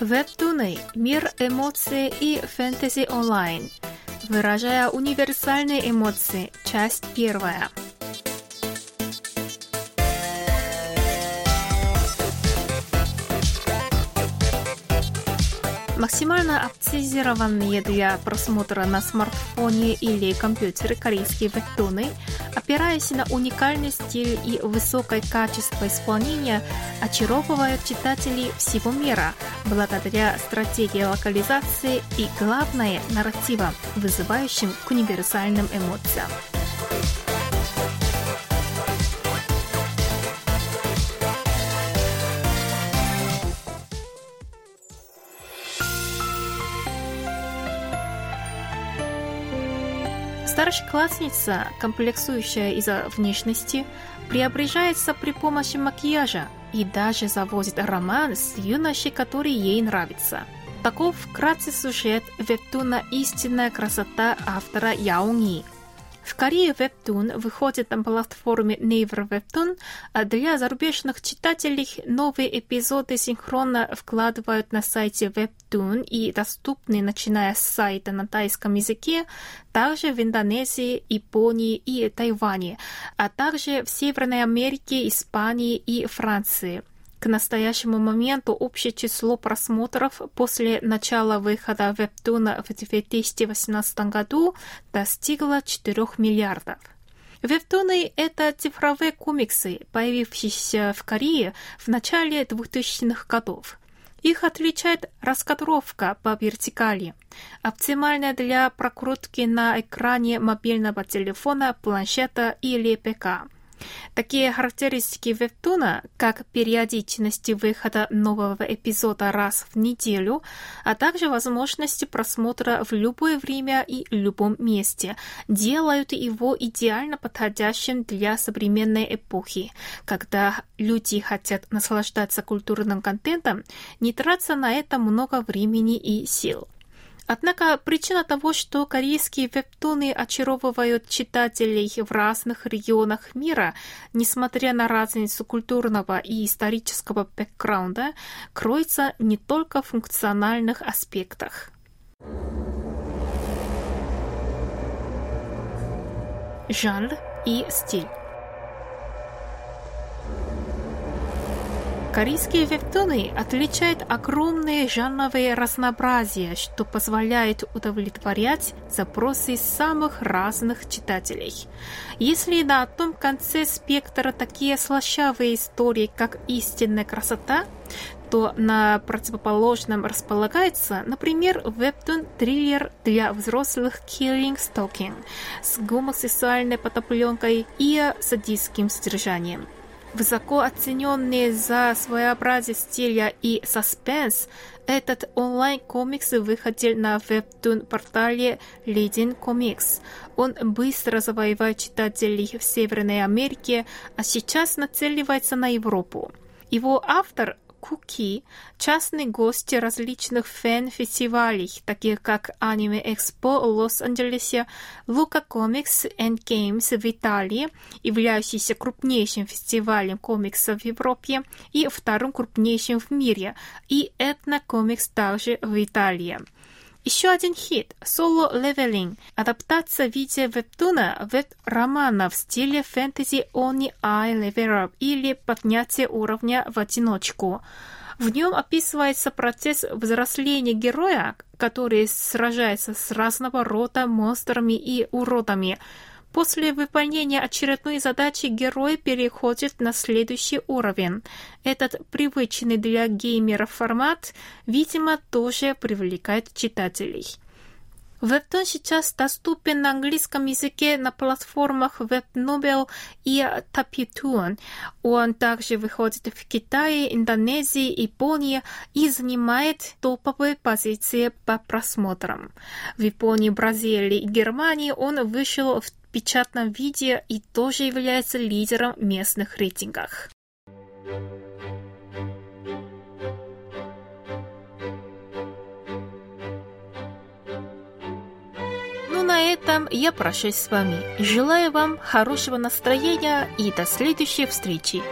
Вебтуны – мир эмоций и фэнтези онлайн. Выражая универсальные эмоции. Часть первая. Максимально оптимизированные для просмотра на смартфоне или компьютере корейские вебтуны, опираясь на уникальный стиль и высокое качество исполнения, очаровывают читателей всего мира благодаря стратегии локализации и, главное, нарратива, вызывающим к универсальным эмоциям. Старшеклассница, комплексующая из-за внешности, преображается при помощи макияжа и даже заводит роман с юношей, который ей нравится. Таков вкратце сюжет вебтуна «Истинная красота» автора Яонги – в Корее Webtoon выходит на платформе Naver Webtoon, а для зарубежных читателей новые эпизоды синхронно вкладывают на сайте Webtoon и доступны, начиная с сайта на тайском языке, также в Индонезии, Японии и Тайване, а также в Северной Америке, Испании и Франции. К настоящему моменту общее число просмотров после начала выхода вебтуна в 2018 году достигло 4 миллиардов. Вебтуны — это цифровые комиксы, появившиеся в Корее в начале 2000-х годов. Их отличает раскадровка по вертикали, оптимальная для прокрутки на экране мобильного телефона, планшета или ПК. Такие характеристики вебтуна, как периодичность выхода нового эпизода раз в неделю, а также возможности просмотра в любое время и любом месте, делают его идеально подходящим для современной эпохи, когда люди хотят наслаждаться культурным контентом, не тратя на это много времени и сил. Однако причина того, что корейские вебтуны очаровывают читателей в разных регионах мира, несмотря на разницу культурного и исторического бэкграунда, кроется не только в функциональных аспектах. Жанр и стиль. Корейские вебтуны отличают огромное жанровое разнообразие, что позволяет удовлетворять запросы самых разных читателей. Если на одном конце спектра такие слащавые истории, как «Истинная красота», то на противоположном располагается, например, вебтун-триллер для взрослых Killing Stalking с гомосексуальной подопленкой и садистским содержанием. Высоко оцененный за своеобразие стиля и саспенс, этот онлайн-комикс выходил на вебтун-портале Leading Comics. Он быстро завоевал читателей в Северной Америке, а сейчас нацеливается на Европу. Его автор Куки – частный гость различных фэн-фестивалей, таких как Anime Expo в Лос-Анджелесе, Luca Comics and Games в Италии, являющийся крупнейшим фестивалем комиксов в Европе и вторым крупнейшим в мире, и Etna Comics также в Италии. Еще один хит – Solo Leveling – адаптация в виде вебтуна веб-романа в стиле фэнтези Only I Level Up или поднятие уровня в одиночку. В нем описывается процесс взросления героя, который сражается с разного рода монстрами и уродами, После выполнения очередной задачи герой переходит на следующий уровень. Этот привычный для геймеров формат, видимо, тоже привлекает читателей. Вебтон сейчас доступен на английском языке на платформах WebNovel и Tapitoon. Он также выходит в Китае, Индонезии, Японии и занимает топовые позиции по просмотрам. В Японии, Бразилии и Германии он вышел в печатном виде и тоже является лидером местных рейтингах. Ну, на этом я прощаюсь с вами. Желаю вам хорошего настроения и до следующей встречи.